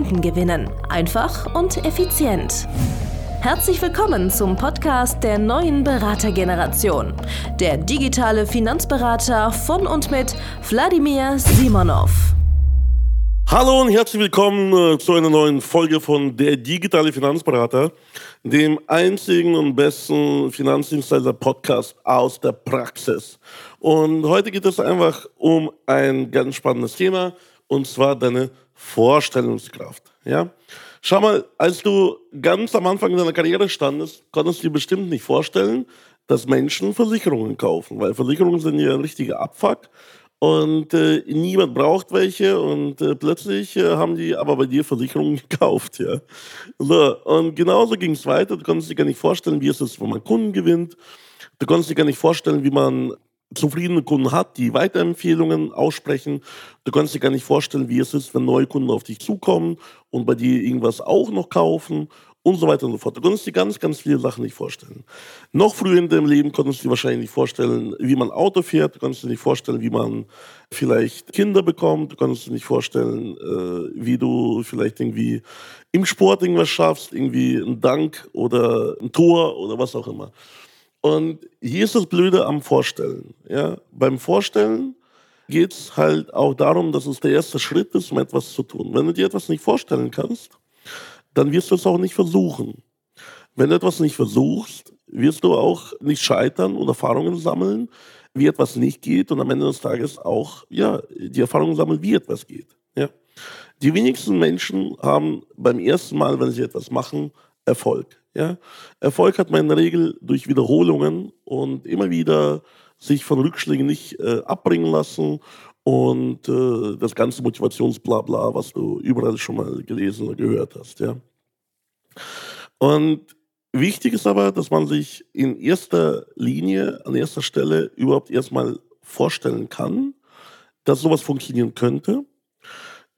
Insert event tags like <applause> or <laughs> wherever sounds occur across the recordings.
Kunden gewinnen. Einfach und effizient. Herzlich willkommen zum Podcast der neuen Beratergeneration. Der digitale Finanzberater von und mit Wladimir Simonov. Hallo und herzlich willkommen äh, zu einer neuen Folge von Der digitale Finanzberater, dem einzigen und besten Finanzdienstleister-Podcast aus der Praxis. Und heute geht es einfach um ein ganz spannendes Thema, und zwar deine Vorstellungskraft. Ja? Schau mal, als du ganz am Anfang deiner Karriere standest, konntest du dir bestimmt nicht vorstellen, dass Menschen Versicherungen kaufen, weil Versicherungen sind ja ein richtiger Abfuck und äh, niemand braucht welche und äh, plötzlich äh, haben die aber bei dir Versicherungen <laughs> gekauft, ja. So, und genauso ging es weiter. Du konntest dir gar nicht vorstellen, wie es ist, wenn man Kunden gewinnt. Du konntest dir gar nicht vorstellen, wie man zufriedene Kunden hat, die Weiterempfehlungen aussprechen. Du kannst dir gar nicht vorstellen, wie es ist, wenn neue Kunden auf dich zukommen und bei dir irgendwas auch noch kaufen und so weiter und so fort. Du kannst dir ganz, ganz viele Sachen nicht vorstellen. Noch früher in deinem Leben konntest du dir wahrscheinlich nicht vorstellen, wie man Auto fährt. Du kannst dir nicht vorstellen, wie man vielleicht Kinder bekommt. Du kannst dir nicht vorstellen, äh, wie du vielleicht irgendwie im Sport irgendwas schaffst, irgendwie ein Dank oder ein Tor oder was auch immer. Und hier ist das Blöde am Vorstellen. Ja? Beim Vorstellen geht es halt auch darum, dass es der erste Schritt ist, um etwas zu tun. Wenn du dir etwas nicht vorstellen kannst, dann wirst du es auch nicht versuchen. Wenn du etwas nicht versuchst, wirst du auch nicht scheitern und Erfahrungen sammeln, wie etwas nicht geht und am Ende des Tages auch ja, die Erfahrungen sammeln, wie etwas geht. Ja? Die wenigsten Menschen haben beim ersten Mal, wenn sie etwas machen, Erfolg. Ja? Erfolg hat man in der Regel durch Wiederholungen und immer wieder sich von Rückschlägen nicht äh, abbringen lassen und äh, das ganze Motivationsblabla, was du überall schon mal gelesen oder gehört hast. Ja? Und wichtig ist aber, dass man sich in erster Linie, an erster Stelle überhaupt erstmal vorstellen kann, dass sowas funktionieren könnte.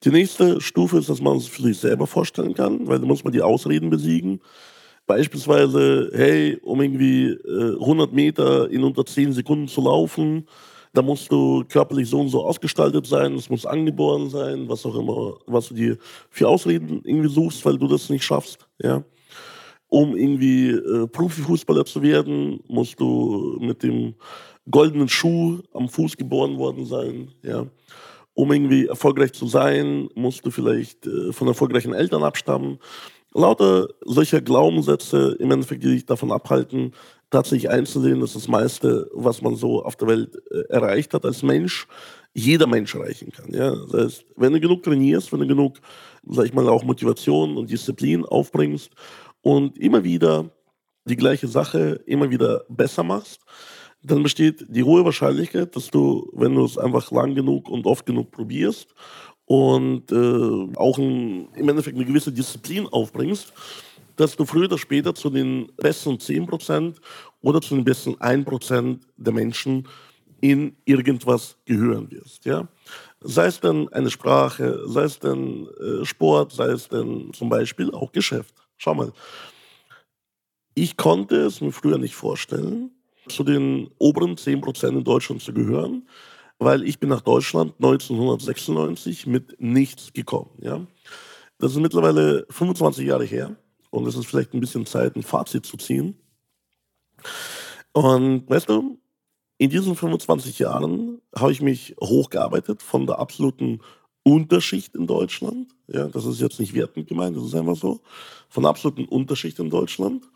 Die nächste Stufe ist, dass man es für sich selber vorstellen kann, weil da muss man die Ausreden besiegen. Beispielsweise, hey, um irgendwie äh, 100 Meter in unter 10 Sekunden zu laufen, da musst du körperlich so und so ausgestaltet sein, es muss angeboren sein, was auch immer, was du dir für Ausreden irgendwie suchst, weil du das nicht schaffst, ja. Um irgendwie äh, Profifußballer zu werden, musst du mit dem goldenen Schuh am Fuß geboren worden sein, ja. Um irgendwie erfolgreich zu sein, musst du vielleicht äh, von erfolgreichen Eltern abstammen. Lauter solcher Glaubenssätze im Endeffekt, die dich davon abhalten, tatsächlich einzusehen, dass das meiste, was man so auf der Welt äh, erreicht hat als Mensch, jeder Mensch erreichen kann. Ja? Das heißt, wenn du genug trainierst, wenn du genug, sag ich mal, auch Motivation und Disziplin aufbringst und immer wieder die gleiche Sache immer wieder besser machst, dann besteht die hohe Wahrscheinlichkeit, dass du, wenn du es einfach lang genug und oft genug probierst und äh, auch ein, im Endeffekt eine gewisse Disziplin aufbringst, dass du früher oder später zu den besten 10% oder zu den besten 1% der Menschen in irgendwas gehören wirst. Ja? Sei es denn eine Sprache, sei es denn äh, Sport, sei es denn zum Beispiel auch Geschäft. Schau mal, ich konnte es mir früher nicht vorstellen, zu den oberen 10% in Deutschland zu gehören, weil ich bin nach Deutschland 1996 mit nichts gekommen. Ja? Das ist mittlerweile 25 Jahre her und es ist vielleicht ein bisschen Zeit, ein Fazit zu ziehen. Und weißt du, in diesen 25 Jahren habe ich mich hochgearbeitet von der absoluten Unterschicht in Deutschland. Ja, das ist jetzt nicht wertend gemeint, das ist einfach so. Von der absoluten Unterschicht in Deutschland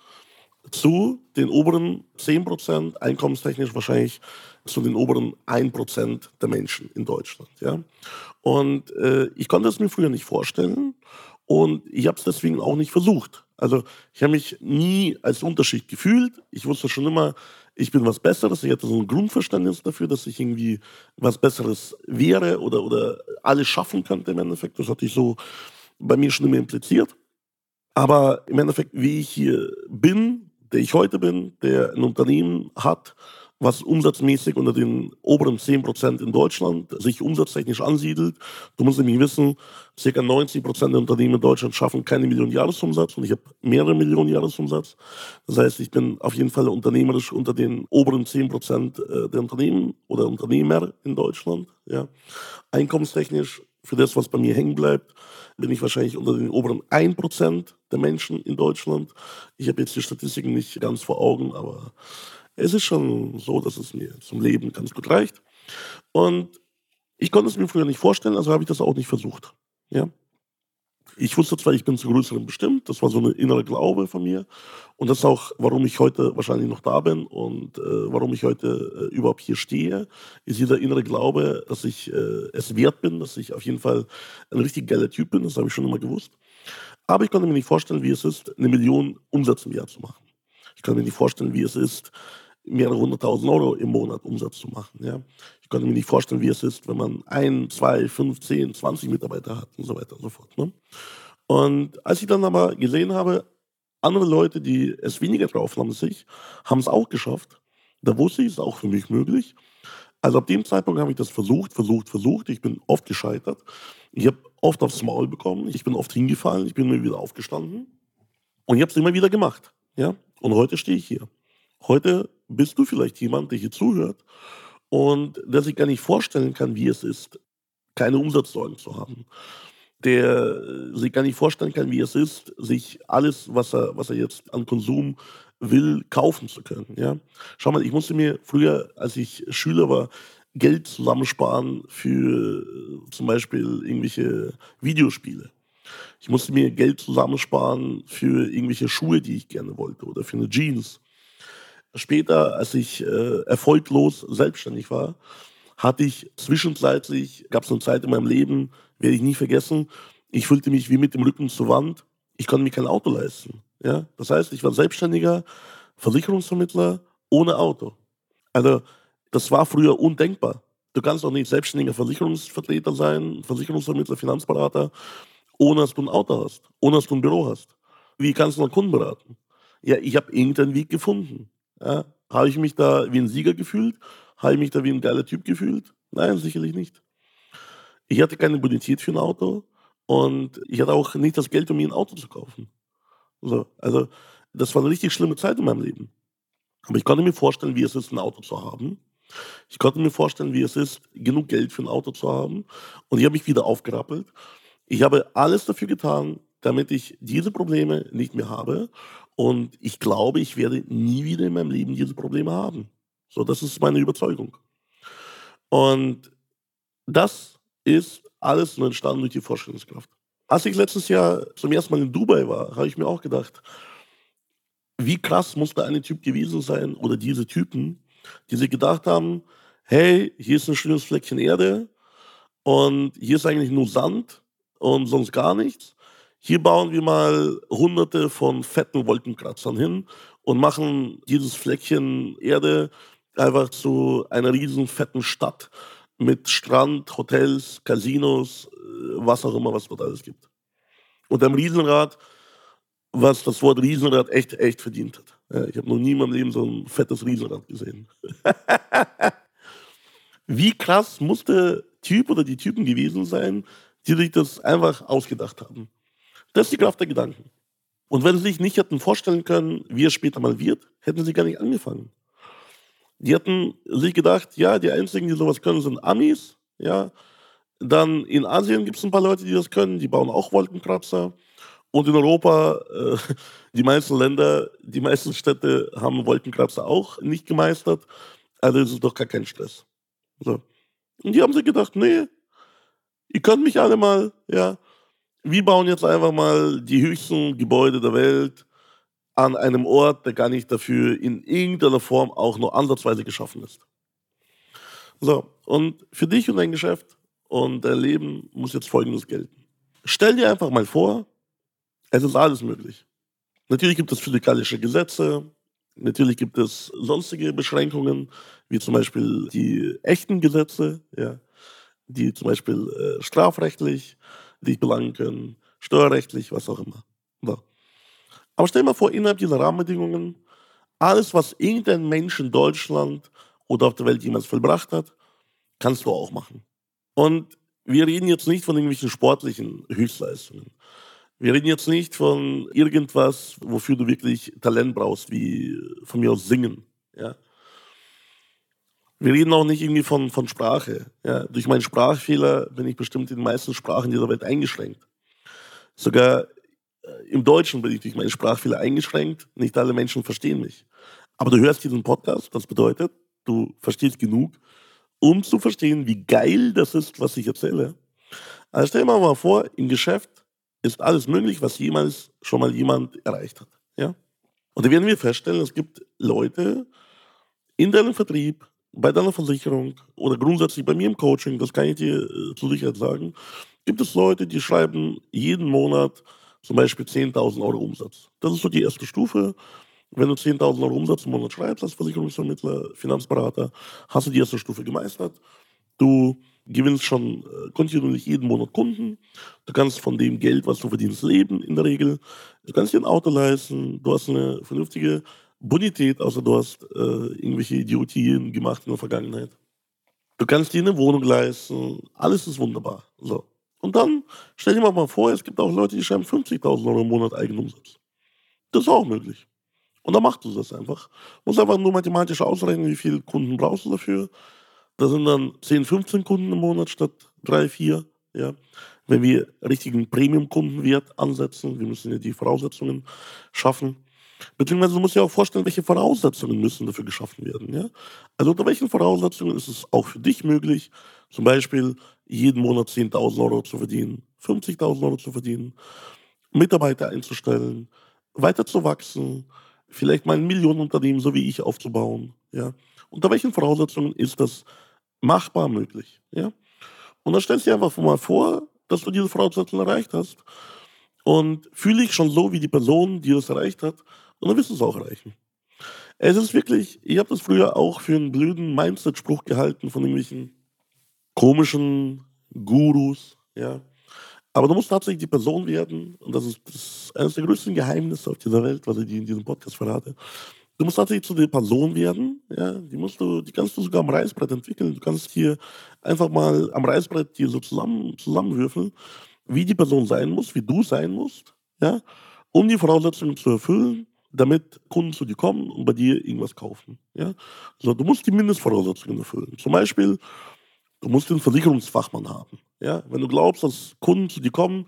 zu den oberen 10%, einkommenstechnisch wahrscheinlich zu den oberen 1% der Menschen in Deutschland. Ja? Und äh, ich konnte es mir früher nicht vorstellen und ich habe es deswegen auch nicht versucht. Also ich habe mich nie als Unterschied gefühlt. Ich wusste schon immer, ich bin was Besseres. Ich hatte so ein Grundverständnis dafür, dass ich irgendwie was Besseres wäre oder, oder alles schaffen könnte im Endeffekt. Das hatte ich so bei mir schon immer impliziert. Aber im Endeffekt, wie ich hier bin, der ich heute bin, der ein Unternehmen hat, was umsatzmäßig unter den oberen 10% in Deutschland sich umsatztechnisch ansiedelt. Du musst nämlich wissen, ca. 90% der Unternehmen in Deutschland schaffen keine Million Jahresumsatz und ich habe mehrere Millionen Jahresumsatz. Das heißt, ich bin auf jeden Fall unternehmerisch unter den oberen 10% äh, der Unternehmen oder Unternehmer in Deutschland. Ja. Einkommenstechnisch, für das, was bei mir hängen bleibt, bin ich wahrscheinlich unter den oberen 1% der Menschen in Deutschland. Ich habe jetzt die Statistiken nicht ganz vor Augen, aber es ist schon so, dass es mir zum Leben ganz gut reicht. Und ich konnte es mir früher nicht vorstellen, also habe ich das auch nicht versucht. Ja? Ich wusste zwar, ich bin zu Größeren bestimmt, das war so eine innere Glaube von mir. Und das ist auch, warum ich heute wahrscheinlich noch da bin und äh, warum ich heute äh, überhaupt hier stehe, ist dieser innere Glaube, dass ich äh, es wert bin, dass ich auf jeden Fall ein richtig geiler Typ bin, das habe ich schon immer gewusst. Aber ich konnte mir nicht vorstellen, wie es ist, eine Million Umsatz im Jahr zu machen. Ich kann mir nicht vorstellen, wie es ist, mehrere hunderttausend Euro im Monat Umsatz zu machen. Ja. Ich konnte mir nicht vorstellen, wie es ist, wenn man ein, zwei, fünf, zehn, zwanzig Mitarbeiter hat und so weiter und so fort. Ne? Und als ich dann aber gesehen habe, andere Leute, die es weniger drauf haben als ich, haben es auch geschafft, da wusste ich, es ist auch für mich möglich. Also ab dem Zeitpunkt habe ich das versucht, versucht, versucht. Ich bin oft gescheitert. Ich habe oft aufs Maul bekommen. Ich bin oft hingefallen. Ich bin immer wieder aufgestanden. Und ich habe es immer wieder gemacht. Ja? Und heute stehe ich hier. Heute bist du vielleicht jemand, der hier zuhört und der sich gar nicht vorstellen kann, wie es ist, keine Umsatzsorgen zu haben. Der sich gar nicht vorstellen kann, wie es ist, sich alles, was er, was er jetzt an Konsum will, kaufen zu können. Ja? Schau mal, ich musste mir früher, als ich Schüler war, Geld zusammensparen für zum Beispiel irgendwelche Videospiele. Ich musste mir Geld zusammensparen für irgendwelche Schuhe, die ich gerne wollte oder für eine Jeans. Später, als ich äh, erfolglos selbstständig war, hatte ich zwischenzeitlich, gab es eine Zeit in meinem Leben, werde ich nie vergessen, ich fühlte mich wie mit dem Rücken zur Wand. Ich konnte mir kein Auto leisten. Ja? Das heißt, ich war Selbstständiger, Versicherungsvermittler ohne Auto. Also, das war früher undenkbar. Du kannst auch nicht selbstständiger Versicherungsvertreter sein, Versicherungsvermittler, Finanzberater, ohne dass du ein Auto hast, ohne dass du ein Büro hast. Wie kannst du einen Kunden beraten? Ja, ich habe irgendeinen Weg gefunden. Ja, habe ich mich da wie ein Sieger gefühlt? Habe ich mich da wie ein geiler Typ gefühlt? Nein, sicherlich nicht. Ich hatte keine Bonität für ein Auto und ich hatte auch nicht das Geld, um mir ein Auto zu kaufen. So, also, das war eine richtig schlimme Zeit in meinem Leben. Aber ich konnte mir vorstellen, wie es ist, ein Auto zu haben. Ich konnte mir vorstellen, wie es ist, genug Geld für ein Auto zu haben. Und ich habe mich wieder aufgerappelt. Ich habe alles dafür getan, damit ich diese Probleme nicht mehr habe. Und ich glaube, ich werde nie wieder in meinem Leben diese Probleme haben. So, das ist meine Überzeugung. Und das ist alles nur entstanden durch die Vorstellungskraft. Als ich letztes Jahr zum ersten Mal in Dubai war, habe ich mir auch gedacht, wie krass muss da ein Typ gewesen sein oder diese Typen, die sich gedacht haben, hey, hier ist ein schönes Fleckchen Erde und hier ist eigentlich nur Sand und sonst gar nichts. Hier bauen wir mal hunderte von fetten Wolkenkratzern hin und machen dieses Fleckchen Erde einfach zu einer riesen fetten Stadt mit Strand, Hotels, Casinos, äh, was auch immer, was dort alles gibt. Und einem Riesenrad, was das Wort Riesenrad echt, echt verdient hat. Ich habe noch nie in meinem Leben so ein fettes Riesenrad gesehen. <laughs> Wie krass muss der Typ oder die Typen gewesen sein, die sich das einfach ausgedacht haben. Das ist die Kraft der Gedanken. Und wenn sie sich nicht hätten vorstellen können, wie es später mal wird, hätten sie gar nicht angefangen. Die hätten sich gedacht, ja, die einzigen, die sowas können, sind Amis. Ja. Dann in Asien gibt es ein paar Leute, die das können, die bauen auch Wolkenkratzer. Und in Europa, äh, <laughs> die meisten Länder, die meisten Städte haben Wolkenkratzer auch nicht gemeistert. Also ist es doch gar kein Stress. So. Und die haben sich gedacht, nee, ihr könnt mich alle mal, ja, wir bauen jetzt einfach mal die höchsten Gebäude der Welt an einem Ort, der gar nicht dafür in irgendeiner Form auch nur ansatzweise geschaffen ist. So, und für dich und dein Geschäft und dein Leben muss jetzt Folgendes gelten. Stell dir einfach mal vor, es ist alles möglich. Natürlich gibt es physikalische Gesetze, natürlich gibt es sonstige Beschränkungen, wie zum Beispiel die echten Gesetze, ja, die zum Beispiel äh, strafrechtlich dich belangen können, steuerrechtlich, was auch immer. So. Aber stell dir mal vor, innerhalb dieser Rahmenbedingungen, alles, was irgendein Mensch in Deutschland oder auf der Welt jemals vollbracht hat, kannst du auch machen. Und wir reden jetzt nicht von irgendwelchen sportlichen Höchstleistungen. Wir reden jetzt nicht von irgendwas, wofür du wirklich Talent brauchst, wie von mir aus singen. Ja? Wir reden auch nicht irgendwie von, von Sprache. Ja? Durch meinen Sprachfehler bin ich bestimmt in den meisten Sprachen dieser Welt eingeschränkt. Sogar äh, im Deutschen bin ich durch meine Sprachfehler eingeschränkt. Nicht alle Menschen verstehen mich. Aber du hörst diesen Podcast, das bedeutet, du verstehst genug, um zu verstehen, wie geil das ist, was ich erzähle. Also stell dir mal vor, im Geschäft ist alles möglich, was jemals schon mal jemand erreicht hat. Ja? Und da werden wir feststellen, es gibt Leute in deinem Vertrieb, bei deiner Versicherung oder grundsätzlich bei mir im Coaching, das kann ich dir äh, zu Sicherheit sagen, gibt es Leute, die schreiben jeden Monat zum Beispiel 10.000 Euro Umsatz. Das ist so die erste Stufe. Wenn du 10.000 Euro Umsatz im Monat schreibst als Versicherungsvermittler, Finanzberater, hast du die erste Stufe gemeistert. Du gewinnst schon äh, kontinuierlich jeden Monat Kunden. Du kannst von dem Geld, was du verdienst, leben in der Regel. Du kannst dir ein Auto leisten. Du hast eine vernünftige Bonität, außer du hast äh, irgendwelche Idiotien gemacht in der Vergangenheit. Du kannst dir eine Wohnung leisten. Alles ist wunderbar. So. Und dann stell dir mal vor, es gibt auch Leute, die schreiben 50.000 Euro im Monat Eigenumsatz. Das ist auch möglich. Und dann machst du das einfach. Du musst einfach nur mathematisch ausrechnen, wie viele Kunden brauchst du dafür. Da sind dann 10, 15 Kunden im Monat statt 3, 4. Ja. Wenn wir richtigen Premium-Kundenwert ansetzen, wir müssen ja die Voraussetzungen schaffen. Beziehungsweise du musst dir auch vorstellen, welche Voraussetzungen müssen dafür geschaffen werden. Ja? Also unter welchen Voraussetzungen ist es auch für dich möglich, zum Beispiel jeden Monat 10.000 Euro zu verdienen, 50.000 Euro zu verdienen, Mitarbeiter einzustellen, weiter zu wachsen, vielleicht mal ein Millionenunternehmen, so wie ich, aufzubauen. Ja? Unter welchen Voraussetzungen ist das machbar möglich? Ja? Und dann stellst du dir einfach mal vor, dass du diese Voraussetzungen erreicht hast. Und fühle ich schon so wie die Person, die das erreicht hat, und dann wirst du es auch erreichen. Es ist wirklich, ich habe das früher auch für einen blöden Mindset-Spruch gehalten von irgendwelchen komischen Gurus, ja. Aber du musst tatsächlich die Person werden, und das ist, das ist eines der größten Geheimnisse auf dieser Welt, was ich dir in diesem Podcast verrate. Du musst tatsächlich zu der Person werden, ja, die musst du, die kannst du sogar am Reißbrett entwickeln. Du kannst hier einfach mal am Reißbrett dir so zusammen, zusammenwürfeln, wie die Person sein muss, wie du sein musst, ja, um die Voraussetzungen zu erfüllen, damit Kunden zu dir kommen und bei dir irgendwas kaufen, ja. Also du musst die Mindestvoraussetzungen erfüllen. Zum Beispiel, du musst den Versicherungsfachmann haben. Ja? Wenn du glaubst, dass Kunden zu dir kommen,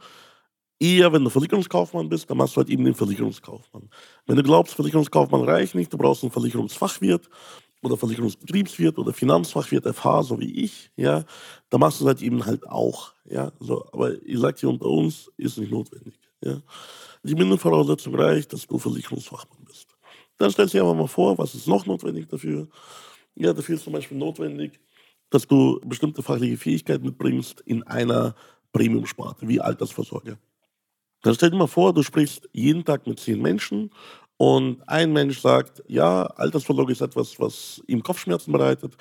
eher wenn du Versicherungskaufmann bist, dann machst du halt eben den Versicherungskaufmann. Wenn du glaubst, Versicherungskaufmann reicht nicht, du brauchst einen Versicherungsfachwirt oder Versicherungsbetriebswirt oder Finanzfachwirt FH, so wie ich, ja, dann machst du es halt eben halt auch. Ja? So, aber ich sage dir unter uns, ist nicht notwendig. Ja? Die Mindestvoraussetzung reicht, dass du Versicherungsfachmann bist. Dann stellst du dir einfach mal vor, was ist noch notwendig dafür? Ja, dafür ist zum Beispiel notwendig, dass du bestimmte fachliche Fähigkeiten mitbringst in einer Premium-Sparte, wie Altersvorsorge. Dann stell dir mal vor, du sprichst jeden Tag mit zehn Menschen und ein Mensch sagt, ja, Altersvorsorge ist etwas, was ihm Kopfschmerzen bereitet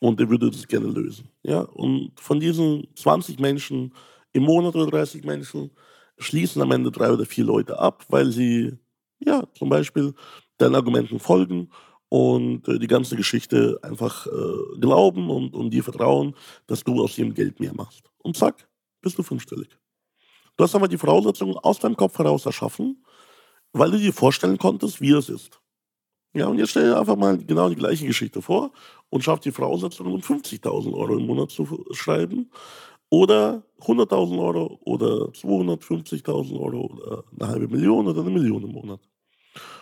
und er würde das gerne lösen. Ja? Und von diesen 20 Menschen im Monat oder 30 Menschen schließen am Ende drei oder vier Leute ab, weil sie ja zum Beispiel deinen Argumenten folgen und äh, die ganze Geschichte einfach äh, glauben und, und dir vertrauen, dass du aus ihrem Geld mehr machst. Und zack, bist du fünfstellig. Du hast aber die Voraussetzungen aus deinem Kopf heraus erschaffen, weil du dir vorstellen konntest, wie es ist. Ja, und jetzt stell dir einfach mal genau die gleiche Geschichte vor und schaff die Voraussetzungen, um 50.000 Euro im Monat zu schreiben oder 100.000 Euro oder 250.000 Euro oder eine halbe Million oder eine Million im Monat.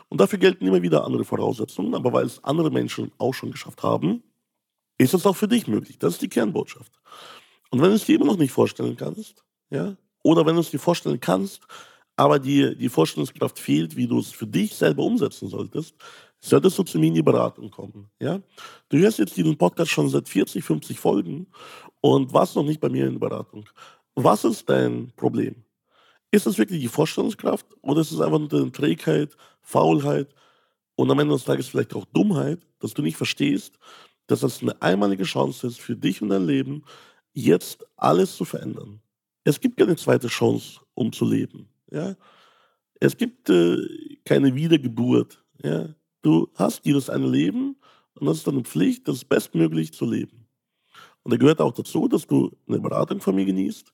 Und dafür gelten immer wieder andere Voraussetzungen, aber weil es andere Menschen auch schon geschafft haben, ist es auch für dich möglich. Das ist die Kernbotschaft. Und wenn du es dir immer noch nicht vorstellen kannst, ja, oder wenn du es dir vorstellen kannst, aber dir die Vorstellungskraft fehlt, wie du es für dich selber umsetzen solltest, solltest du zu mir in die Beratung kommen. Ja? Du hörst jetzt diesen Podcast schon seit 40, 50 Folgen und warst noch nicht bei mir in der Beratung. Was ist dein Problem? Ist es wirklich die Vorstellungskraft oder ist es einfach nur deine Trägheit, Faulheit und am Ende des Tages vielleicht auch Dummheit, dass du nicht verstehst, dass das eine einmalige Chance ist für dich und dein Leben, jetzt alles zu verändern. Es gibt keine zweite Chance, um zu leben. Ja? Es gibt äh, keine Wiedergeburt. Ja? Du hast dieses eine Leben und das ist deine Pflicht, das bestmöglich zu leben. Und da gehört auch dazu, dass du eine Beratung von mir genießt.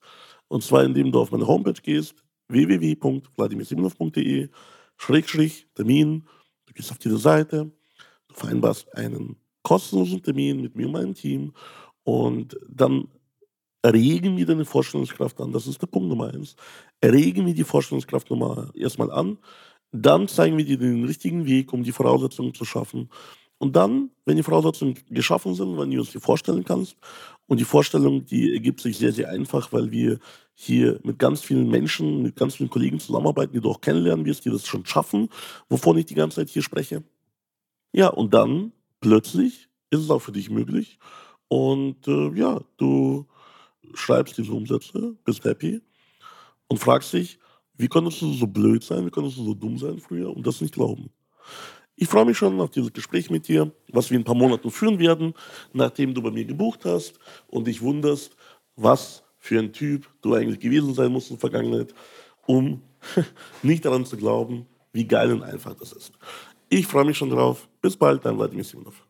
Und zwar, indem du auf meine Homepage gehst, www.vladimirsimonov.de, Schrägstrich, Termin. Du gehst auf diese Seite, du vereinbarst einen kostenlosen Termin mit mir und meinem Team und dann regen wir deine Vorstellungskraft an. Das ist der Punkt Nummer eins. Erregen wir die Vorstellungskraft Nummer erstmal an, dann zeigen wir dir den richtigen Weg, um die Voraussetzungen zu schaffen. Und dann, wenn die Voraussetzungen geschaffen sind, wenn du uns die vorstellen kannst, und die Vorstellung, die ergibt sich sehr, sehr einfach, weil wir hier mit ganz vielen Menschen, mit ganz vielen Kollegen zusammenarbeiten, die du auch kennenlernen wirst, die das schon schaffen, wovon ich die ganze Zeit hier spreche. Ja, und dann plötzlich ist es auch für dich möglich. Und äh, ja, du schreibst diese Umsätze, bist happy und fragst dich, wie konntest du so blöd sein, wie konntest du so dumm sein früher und das nicht glauben. Ich freue mich schon auf dieses Gespräch mit dir, was wir in ein paar Monaten führen werden, nachdem du bei mir gebucht hast und dich wunderst, was für ein Typ du eigentlich gewesen sein musst in der Vergangenheit, um <laughs> nicht daran zu glauben, wie geil und einfach das ist. Ich freue mich schon drauf. Bis bald, dein Vladimir Simonov.